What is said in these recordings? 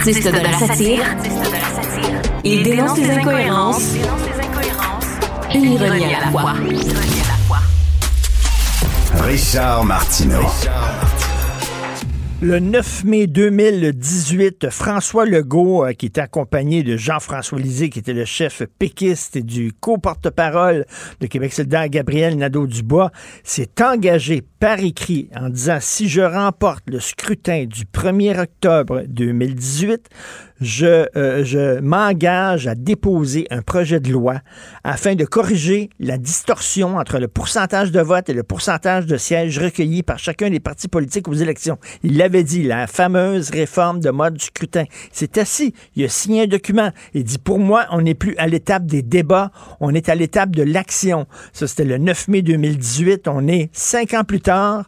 Artiste de la satire, il dénonce les incohérences et l'ironie à la fois. Richard Martineau. Le 9 mai 2018, François Legault, euh, qui était accompagné de Jean-François Lisée, qui était le chef péquiste et du co-porte-parole de Québec solidaire, Gabriel Nadeau-Dubois, s'est engagé par écrit en disant si je remporte le scrutin du 1er octobre 2018, je, euh, je m'engage à déposer un projet de loi afin de corriger la distorsion entre le pourcentage de vote et le pourcentage de sièges recueillis par chacun des partis politiques aux élections. L'avait dit, la fameuse réforme de mode du scrutin. C'est assis, il a signé un document. Il dit, pour moi, on n'est plus à l'étape des débats, on est à l'étape de l'action. Ça, c'était le 9 mai 2018. On est cinq ans plus tard.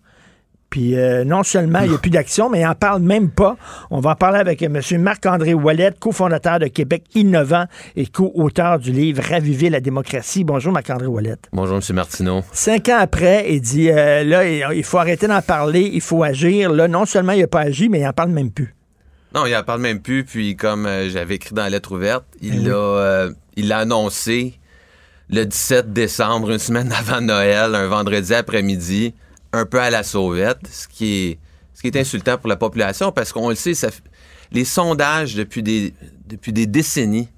Puis euh, non seulement il n'y a plus d'action, mais il n'en parle même pas. On va en parler avec M. Marc-André Wallet, cofondateur de Québec Innovant et co-auteur du livre Raviver la démocratie. Bonjour Marc-André Wallet. Bonjour M. Martineau. Cinq ans après, il dit euh, là, il faut arrêter d'en parler, il faut agir. Là, non seulement il n'a pas agi, mais il n'en parle même plus. Non, il n'en parle même plus. Puis comme euh, j'avais écrit dans la lettre ouverte, il l'a il l'a annoncé le 17 décembre, une semaine avant Noël, un vendredi après-midi un peu à la sauvette, ce qui est, ce qui est insultant pour la population parce qu'on le sait, ça, les sondages depuis des, depuis des décennies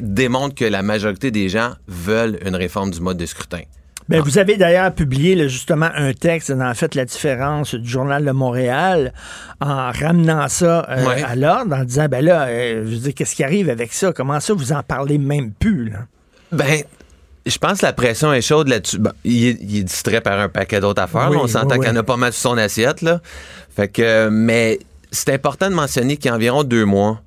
démontrent que la majorité des gens veulent une réforme du mode de scrutin. Ben, vous avez d'ailleurs publié justement un texte dans fait la différence du journal de Montréal en ramenant ça euh, à l'ordre, en disant ben là, euh, je veux dire, qu'est-ce qui arrive avec ça? Comment ça vous en parlez même plus? Là? Ben, je pense que la pression est chaude là-dessus. il, est, distrait par un paquet d'autres affaires. on s'entend qu'il en a pas mal sur son assiette. Là. Fait que, mais c'est important de mentionner qu'il y a environ deux mois,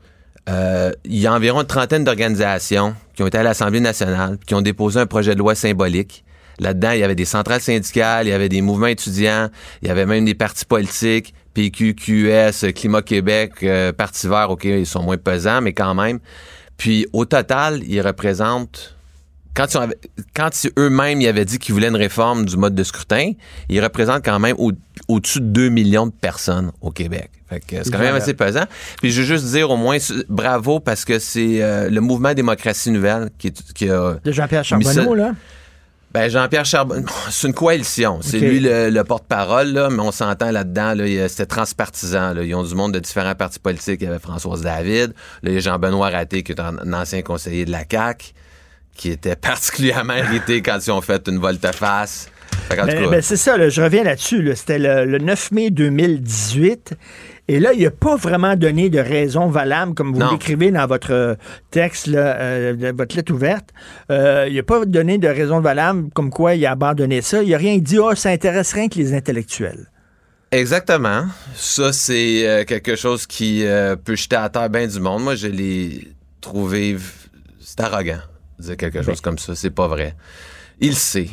euh, il y a environ une trentaine d'organisations qui ont été à l'Assemblée nationale, qui ont déposé un projet de loi symbolique. Là-dedans, il y avait des centrales syndicales, il y avait des mouvements étudiants, il y avait même des partis politiques, PQ, QS, Climat Québec, euh, Parti vert, OK, ils sont moins pesants, mais quand même. Puis au total, ils représentent quand, eux-mêmes ils avaient dit qu'ils voulaient une réforme du mode de scrutin, ils représentent quand même au, dessus de 2 millions de personnes au Québec. c'est quand même assez pesant. Puis je veux juste dire au moins bravo parce que c'est euh, le mouvement démocratie nouvelle qui, a de Jean-Pierre Charbonneau là? Ben Jean-Pierre Charbonneau, c'est une coalition. C'est lui le, porte-parole, là, mais on s'entend là-dedans. Là, c'était transpartisan. Là. Ils ont du monde de différents partis politiques. Il y avait Françoise David. Là, il y a Jean-Benoît Raté, qui est un, ancien conseiller de la CAQ qui était particulièrement irrité quand ils ont fait une volte-face. Ben, ben, c'est ça, je reviens là-dessus. C'était le, 9 mai 2018. Et là, il n'a pas vraiment donné de raison valable, comme vous l'écrivez dans votre texte, là, euh, votre lettre ouverte. Euh, il n'a pas donné de raison valable comme quoi il a abandonné ça. Il n'a rien dit, oh, ça intéresse rien que les intellectuels. Exactement. Ça, c'est euh, quelque chose qui peut jeter à terre bien du monde. Moi, je l'ai trouvé. C'est arrogant dire quelque chose comme ça. C'est pas vrai. Il sait.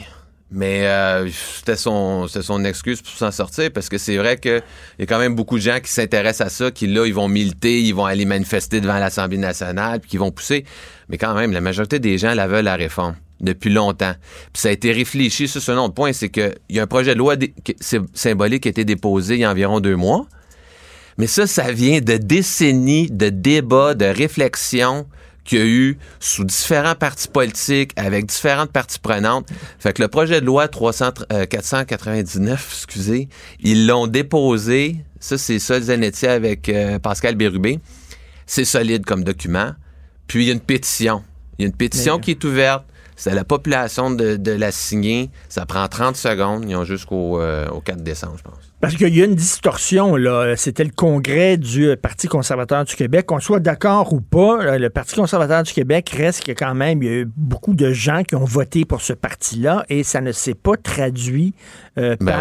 Mais euh, c'était son, son excuse pour s'en sortir parce que c'est vrai qu'il y a quand même beaucoup de gens qui s'intéressent à ça, qui là, ils vont militer, ils vont aller manifester devant l'Assemblée nationale, puis qui vont pousser. Mais quand même, la majorité des gens la veulent la réforme depuis longtemps. Puis ça a été réfléchi sur ce nom de point, c'est qu'il y a un projet de loi symbolique qui a été déposé il y a environ deux mois. Mais ça, ça vient de décennies de débats, de réflexions qu'il y a eu sous différents partis politiques, avec différentes parties prenantes. Fait que le projet de loi 300, 499, euh, excusez, ils l'ont déposé. Ça, c'est ça, Zanetti avec euh, Pascal Bérubé. C'est solide comme document. Puis il y a une pétition. Il y a une pétition qui est ouverte. C'est à la population de, la signer. Ça prend 30 secondes. Ils ont jusqu'au euh, au 4 décembre, je pense. Parce qu'il y a une distorsion, là. C'était le congrès du euh, Parti conservateur du Québec. Qu'on soit d'accord ou pas, euh, le Parti conservateur du Québec reste que quand même, il y a eu beaucoup de gens qui ont voté pour ce parti-là et ça ne s'est pas traduit euh, ben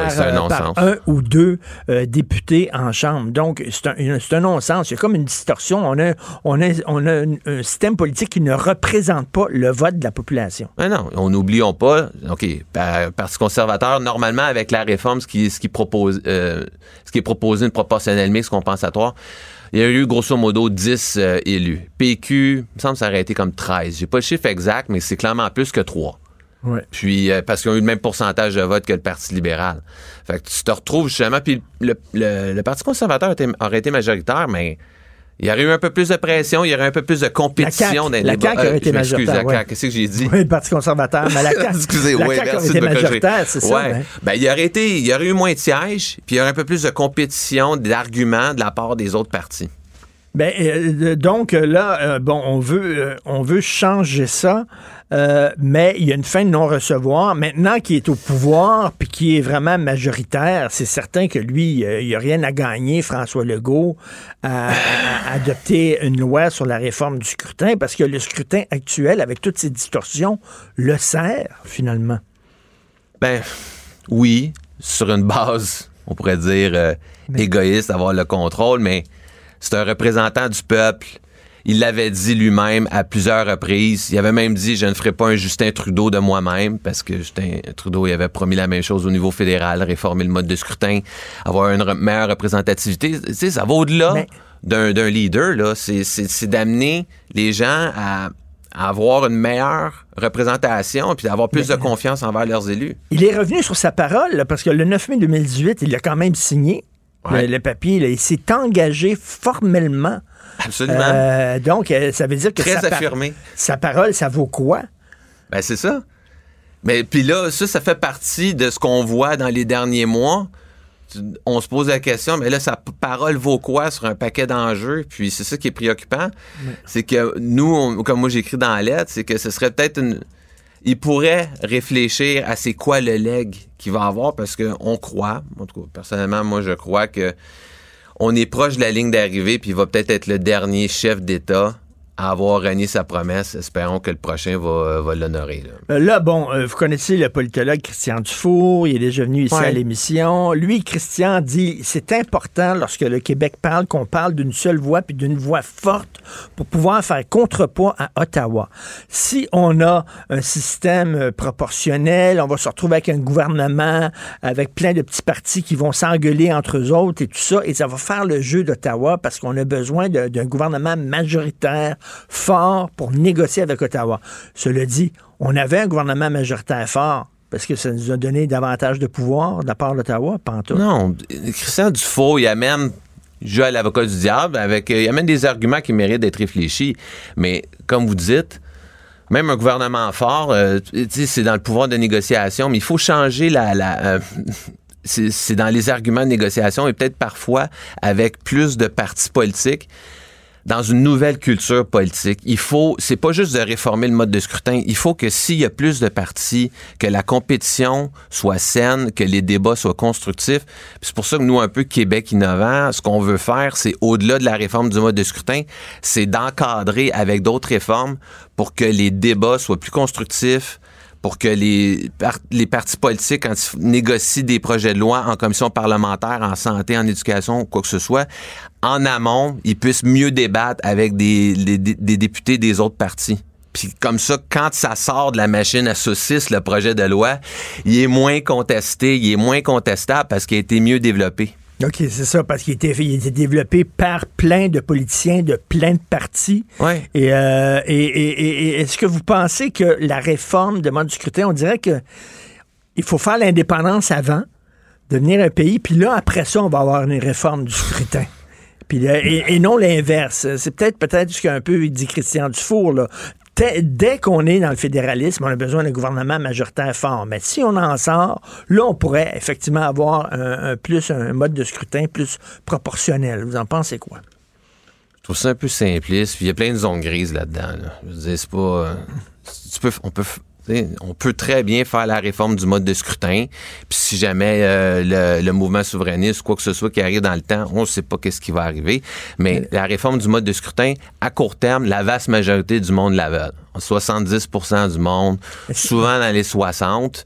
par, un ou deux députés en Chambre. Donc, c'est un, un non-sens. Il y a comme une distorsion. On a, on a, on a un, système politique qui ne représente pas le vote de la population. Ben non, on n'oublions pas, OK, Parti conservateur, normalement, avec la réforme, ce qui, ce qui propose euh, ce qui est proposé, une proportionnelle mixte compensatoire, il y a eu grosso modo 10 euh, élus. PQ, il me semble que ça aurait été comme 13. J'ai pas le chiffre exact, mais c'est clairement plus que 3. Puis, euh, parce qu'ils ont eu le même pourcentage de vote que le Parti libéral. Fait que tu te retrouves justement, puis le, Parti conservateur aurait été majoritaire, mais Il y aurait eu un peu plus de pression, il y aurait un peu plus de compétition la dans les CAQ aurait été majoritaire, la ouais. CAQ, qu'est-ce que j'ai dit? Oui, le Parti conservateur, mais la CAQ, Excusez, la oui, merci de majoritaire, c'est ça. Ouais. ben. Ben, il y aurait été, il y aurait eu moins de sièges, puis il y aurait un peu plus de compétition, d'arguments de la part des autres partis. Ben, euh, donc euh, là, euh, bon, on veut, euh, on veut changer ça, euh, mais il y a une fin de non-recevoir. Maintenant qu'il est au pouvoir puis qui est vraiment majoritaire, c'est certain que lui, euh, il n'y a rien à gagner, François Legault, à, adopter une loi sur la réforme du scrutin, parce que le scrutin actuel, avec toutes ses distorsions, le sert finalement. Ben, oui, sur une base, on pourrait dire, euh, égoïste, avoir le contrôle, mais c'est un représentant du peuple. Il l'avait dit lui-même à plusieurs reprises. Il avait même dit Je ne ferai pas un Justin Trudeau de moi-même, parce que Justin Trudeau il avait promis la même chose au niveau fédéral, réformer le mode de scrutin, avoir une re- meilleure représentativité. Tu sais, ça va au-delà Mais- d'un d'un leader. là. C'est- C'est c'est d'amener les gens à, à avoir une meilleure représentation puis d'avoir plus de confiance envers leurs élus. Il est revenu sur sa parole, là, parce que le 9 mai 2018, il a quand même signé Ouais. le, le papier. là. il s'est engagé formellement. Absolument. Euh, donc, euh, ça veut dire que Très sa, par- affirmé. sa parole, ça vaut quoi? Ben, c'est ça. Mais puis là, ça, ça fait partie de ce qu'on voit dans les derniers mois. On se pose la question, mais là, sa parole vaut quoi sur un paquet d'enjeux? Puis c'est ça qui est préoccupant. C'est que nous, on- comme moi j'écris dans la lettre, c'est que ce serait peut-être une. Il pourrait réfléchir à c'est quoi le leg qu'il va avoir parce qu'on croit, en tout cas, personnellement, moi je crois que on est proche de la ligne d'arrivée, puis il va peut-être être le dernier chef d'État à avoir renié sa promesse. Espérons que le prochain va, va l'honorer. là. Euh, Là, bon, euh, vous connaissez le politologue Christian Dufour, il est déjà venu ici Ouais. à l'émission. Lui, Christian, dit c'est important lorsque le Québec parle qu'on parle d'une seule voix puis d'une voix forte pour pouvoir faire contrepoids à Ottawa. Si on a un système euh, proportionnel, on va se retrouver avec un gouvernement avec plein de petits partis qui vont s'engueuler entre eux autres et tout ça, et ça va faire le jeu d'Ottawa parce qu'on a besoin de- d'un gouvernement majoritaire fort pour négocier avec Ottawa. Cela dit, on avait un gouvernement majoritaire fort parce que ça nous a donné davantage de pouvoir de la part d'Ottawa, tout. Non, Christian Dufault, il amène, joue à l'avocat du diable, avec, euh, il amène des arguments qui méritent d'être réfléchis. Mais comme vous dites, même un gouvernement fort, euh, c'est dans le pouvoir de négociation, mais il faut changer la... euh, c'est dans les arguments de négociation et peut-être parfois avec plus de partis politiques dans une nouvelle culture politique. Il faut, c'est pas juste de réformer le mode de scrutin. Il faut que s'il y a plus de partis, que la compétition soit saine, que les débats soient constructifs. C'est pour ça que nous, un peu Québec innovant, ce qu'on veut faire, c'est au-delà de la réforme du mode de scrutin, c'est d'encadrer avec d'autres réformes pour que les débats soient plus constructifs, pour que les, par- les partis politiques, quand ils négocient des projets de loi en commission parlementaire, en santé, en éducation, quoi que ce soit, en amont, ils puissent mieux débattre avec des, des- des députés des autres partis. Puis comme ça, quand ça sort de la machine à saucisse, le projet de loi, il est moins contesté, il est moins contestable parce qu'il a été mieux développé. OK, c'est ça, parce qu'il était, il était développé par plein de politiciens de plein de partis. Ouais. Et, euh, et, et- et- et est-ce que vous pensez que la réforme de mode du scrutin, on dirait que il faut faire l'indépendance avant, devenir un pays, puis là, après ça, on va avoir une réforme du scrutin. Puis et, et non l'inverse. C'est peut-être peut-être ce qu'un peu dit Christian Dufour. Là. Dès, qu'on est dans le fédéralisme, on a besoin d'un gouvernement majoritaire fort. Mais si on en sort, là, on pourrait effectivement avoir un, plus un mode de scrutin plus proportionnel. Vous en pensez quoi? Je trouve ça un peu simpliste. Il y a plein de zones grises là-dedans. là. Je veux dire, c'est pas. euh, tu peux, on peut. On peut très bien faire la réforme du mode de scrutin. Puis si jamais euh, le, le mouvement souverainiste ou quoi que ce soit qui arrive dans le temps, on ne sait pas qu'est-ce qui va arriver. Mais la réforme du mode de scrutin, à court terme, la vaste majorité du monde la veut. 70% du monde, souvent dans les 60.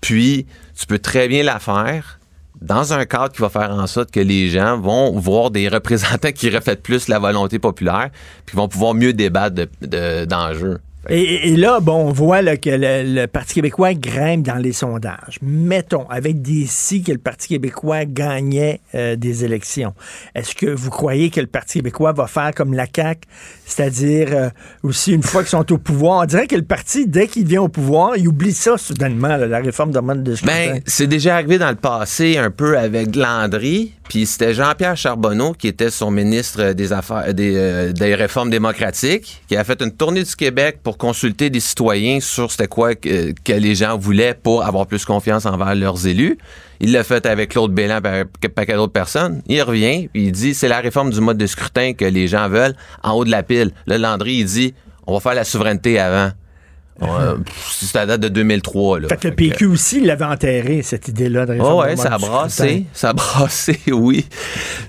Puis tu peux très bien la faire dans un cadre qui va faire en sorte que les gens vont voir des représentants qui reflètent plus la volonté populaire, puis vont pouvoir mieux débattre de- de- d'enjeux. Et, là, bon, on voit que le, Parti québécois grimpe dans les sondages. Mettons, avec des si que le Parti québécois gagnait euh, des élections. Est-ce que vous croyez que le Parti québécois va faire comme la CAQ, c'est-à-dire euh, aussi une fois qu'ils sont au pouvoir, on dirait que le parti, dès qu'il vient au pouvoir, il oublie ça soudainement, la réforme de mode de scrutin. Ben, c'est déjà arrivé dans le passé un peu avec Landry, Puis c'était Jean-Pierre Charbonneau qui était son ministre des Affaires des, euh, des réformes démocratiques, qui a fait une tournée du Québec pour consulter des citoyens sur c'était quoi que, les gens voulaient pour avoir plus confiance envers leurs élus. Il l'a fait avec Claude Bélan et un d'autres personnes. Il revient, puis il dit c'est la réforme du mode de scrutin que les gens veulent en haut de la pile. Le Landry, il dit on va faire la souveraineté avant. C'est à date de 2003. Là. Fait que le PQ aussi, il l'avait enterré, cette idée-là de réforme. Oh ouais, ça a brassé. Ça a brassé, oui.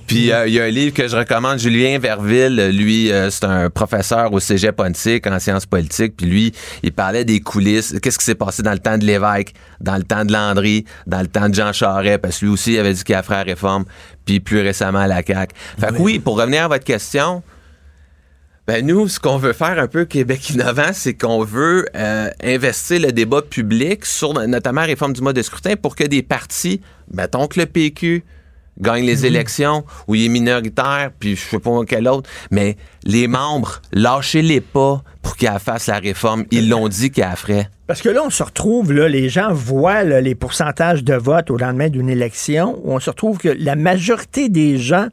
Puis euh, il y a un livre que je recommande, Julien Verville. Lui, euh, c'est un professeur au Cégep Pontique en sciences politiques. Puis lui, il parlait des coulisses. Qu'est-ce qui s'est passé dans le temps de l'évêque, dans le temps de Landry, dans le temps de Jean Charest, parce que lui aussi, il avait dit qu'il a fait la réforme. Puis plus récemment, à la CAQ. Fait que oui, pour revenir à votre question... Ben nous, ce qu'on veut faire un peu Québec innovant, c'est qu'on veut euh, investir le débat public sur notamment la réforme du mode de scrutin pour que des partis, mettons que le PQ gagne les élections ou il est minoritaire, puis je sais pas quel autre, mais les membres, lâchez-les pas pour qu'ils fassent la réforme. Ils l'ont dit qu'ils la feraient. Parce que là, on se retrouve, là, les gens voient là, les pourcentages de vote au lendemain d'une élection, où on se retrouve que la majorité des gens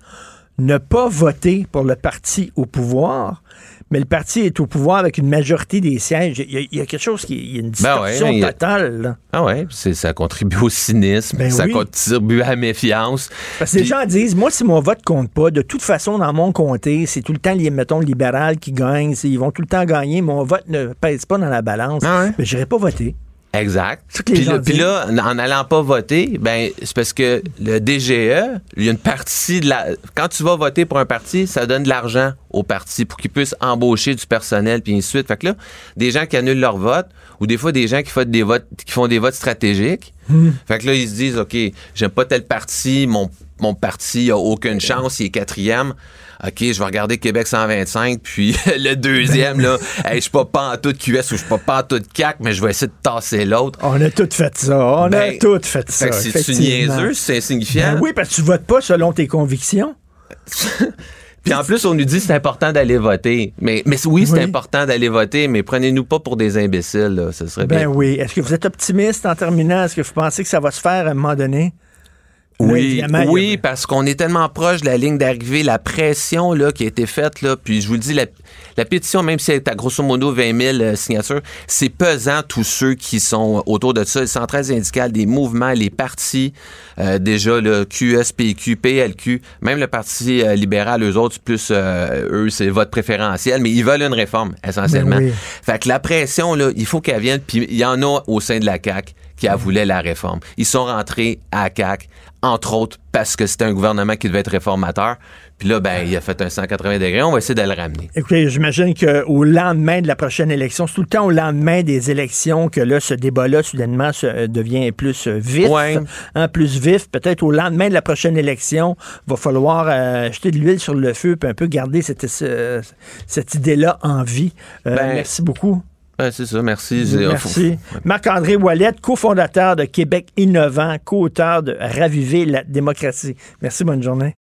ne pas voté pour le parti au pouvoir, mais le parti est au pouvoir avec une majorité des sièges. Il y a, il y a quelque chose qui il y a une Ben ouais, distorsion totale. là. Ah ouais, c'est, ça contribue au cynisme, Ben ça oui. contribue à la méfiance. Parce que les gens disent, moi, si mon vote compte pas, de toute façon, dans mon comté, c'est tout le temps, les, mettons, libéral qui gagne. c'est- Ils vont tout le temps gagner. Mon vote ne pèse pas dans la balance. Ah ouais? Mais j'irai pas voter. Exact. Puis puis là, en n'allant pas voter, ben c'est parce que le DGE, il y a une partie de la. Quand tu vas voter pour un parti, ça donne de l'argent au parti pour qu'ils puissent embaucher du personnel puis ainsi de suite. Fait que là, des gens qui annulent leur vote ou des fois des gens qui font des votes, qui font des votes stratégiques. Hmm. Fait que là, ils se disent, ok, j'aime pas tel parti, mon mon parti a aucune chance, il est quatrième. OK, je vais regarder Québec 125, puis le deuxième, là, hey, je suis pas pantoute QS ou je suis pas pantoute CAC, mais je vais essayer de tasser l'autre. On a tout fait ça. On a Ben, tout fait ça. Fait que c'est-tu effectivement. niaiseux, c'est insignifiant? Ben oui, parce que tu votes pas selon tes convictions. Puis en plus, on nous dit que c'est important d'aller voter. Mais, mais oui, c'est Oui. important d'aller voter, mais prenez-nous pas pour des imbéciles, là. Ce serait Ben bien. oui. Est-ce que vous êtes optimiste en terminant? Est-ce que vous pensez que ça va se faire à un moment donné? Oui, oui, parce qu'on est tellement proche de la ligne d'arrivée, la pression là, qui a été faite, là, puis je vous le dis, la, la pétition, même si elle est à grosso modo 20 000 euh, signatures, c'est pesant tous ceux qui sont autour de ça, les centrales syndicales, des mouvements, les partis, euh, déjà le QS, PQ, PLQ, même le Parti euh, libéral, eux autres, plus, euh, eux, c'est vote préférentiel, mais ils veulent une réforme, essentiellement. Ben oui. Fait que la pression, là, il faut qu'elle vienne, puis il y en a au sein de la CAQ qui voulu la réforme. Ils sont rentrés à CAQ, entre autres parce que c'était un gouvernement qui devait être réformateur. Puis là, ben, il a fait un 180 degrés. On va essayer de le ramener. Écoutez, j'imagine qu'au lendemain de la prochaine élection, c'est tout le temps au lendemain des élections que là, ce débat-là, soudainement, se- euh, devient plus euh, vif. Ouais. hein, plus vif. Peut-être au lendemain de la prochaine élection, va falloir euh, jeter de l'huile sur le feu puis un peu garder cette, ce- cette idée-là en vie. Euh, Ben, merci beaucoup. Ben, c'est ça, merci. Merci. Marc-André Wallet, cofondateur de Québec Innovant, co-auteur de Raviver la démocratie. Merci, bonne journée.